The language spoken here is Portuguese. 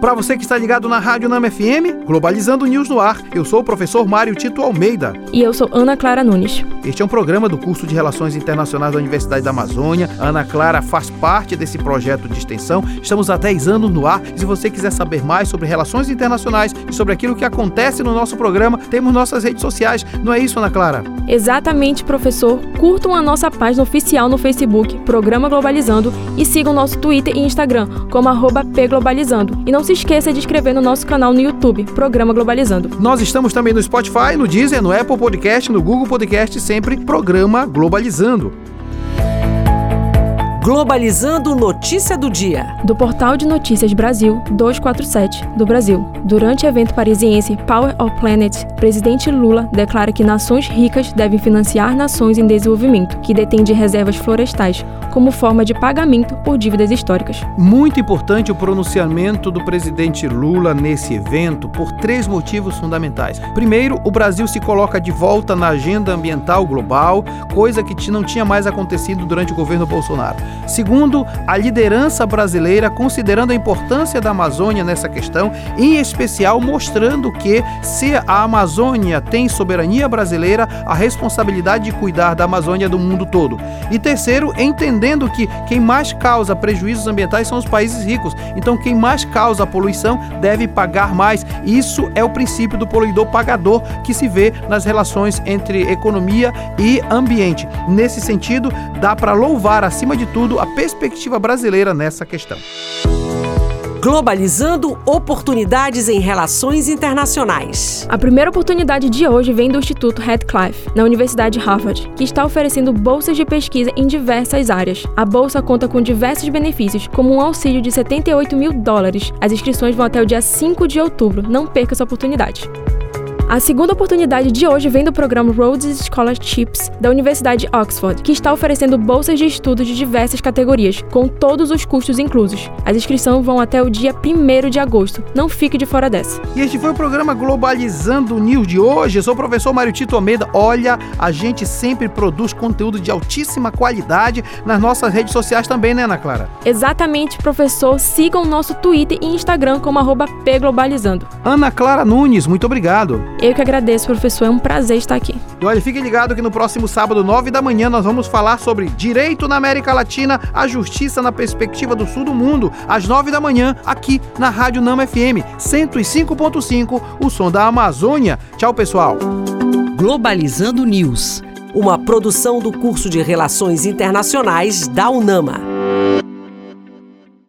Para você que está ligado na Rádio Nama FM, Globalizando News no ar, eu sou o professor Mário Tito Almeida. E eu sou Ana Clara Nunes. Este é um programa do curso de Relações Internacionais da Universidade da Amazônia. A Ana Clara faz parte desse projeto de extensão. Estamos há 10 anos no ar. Se você quiser saber mais sobre relações internacionais e sobre aquilo que acontece no nosso programa, temos nossas redes sociais. Não é isso, Ana Clara? Exatamente, professor. Curtam a nossa página oficial no Facebook, Programa Globalizando, e sigam nosso Twitter e Instagram, como pglobalizando. E não se esqueça de inscrever no nosso canal no YouTube, Programa Globalizando. Nós estamos também no Spotify, no Deezer, no Apple Podcast, no Google Podcast, sempre Programa Globalizando. Globalizando Notícia do Dia. Do Portal de Notícias Brasil 247, do Brasil. Durante evento parisiense Power of Planet, presidente Lula declara que nações ricas devem financiar nações em desenvolvimento, que detêm de reservas florestais, como forma de pagamento por dívidas históricas. Muito importante o pronunciamento do presidente Lula nesse evento por três motivos fundamentais. Primeiro, o Brasil se coloca de volta na agenda ambiental global, coisa que não tinha mais acontecido durante o governo Bolsonaro. Segundo, a liderança brasileira considerando a importância da Amazônia nessa questão, em especial mostrando que se a Amazônia tem soberania brasileira, a responsabilidade de cuidar da Amazônia do mundo todo. E terceiro, entendendo que quem mais causa prejuízos ambientais são os países ricos. Então quem mais causa poluição deve pagar mais. Isso é o princípio do poluidor pagador que se vê nas relações entre economia e ambiente. Nesse sentido, dá para louvar acima de tudo a perspectiva brasileira nessa questão. Globalizando oportunidades em relações internacionais. A primeira oportunidade de hoje vem do Instituto Radcliffe, na Universidade Harvard, que está oferecendo bolsas de pesquisa em diversas áreas. A bolsa conta com diversos benefícios, como um auxílio de 78 mil dólares. As inscrições vão até o dia 5 de outubro. Não perca essa oportunidade. A segunda oportunidade de hoje vem do programa Rhodes Scholarships da Universidade de Oxford, que está oferecendo bolsas de estudos de diversas categorias, com todos os custos inclusos. As inscrições vão até o dia 1 de agosto. Não fique de fora dessa. E este foi o programa Globalizando News de hoje. Eu sou o professor Mário Tito Almeida. Olha, a gente sempre produz conteúdo de altíssima qualidade nas nossas redes sociais também, né, Ana Clara? Exatamente, professor. Sigam o nosso Twitter e Instagram como pglobalizando. Ana Clara Nunes, muito obrigado. Eu que agradeço, professor. É um prazer estar aqui. E olha, fique ligado que no próximo sábado, 9 da manhã, nós vamos falar sobre direito na América Latina, a justiça na perspectiva do sul do mundo, às 9 da manhã, aqui na Rádio Nama FM 105.5, o som da Amazônia. Tchau, pessoal. Globalizando News, uma produção do curso de Relações Internacionais da UNAMA.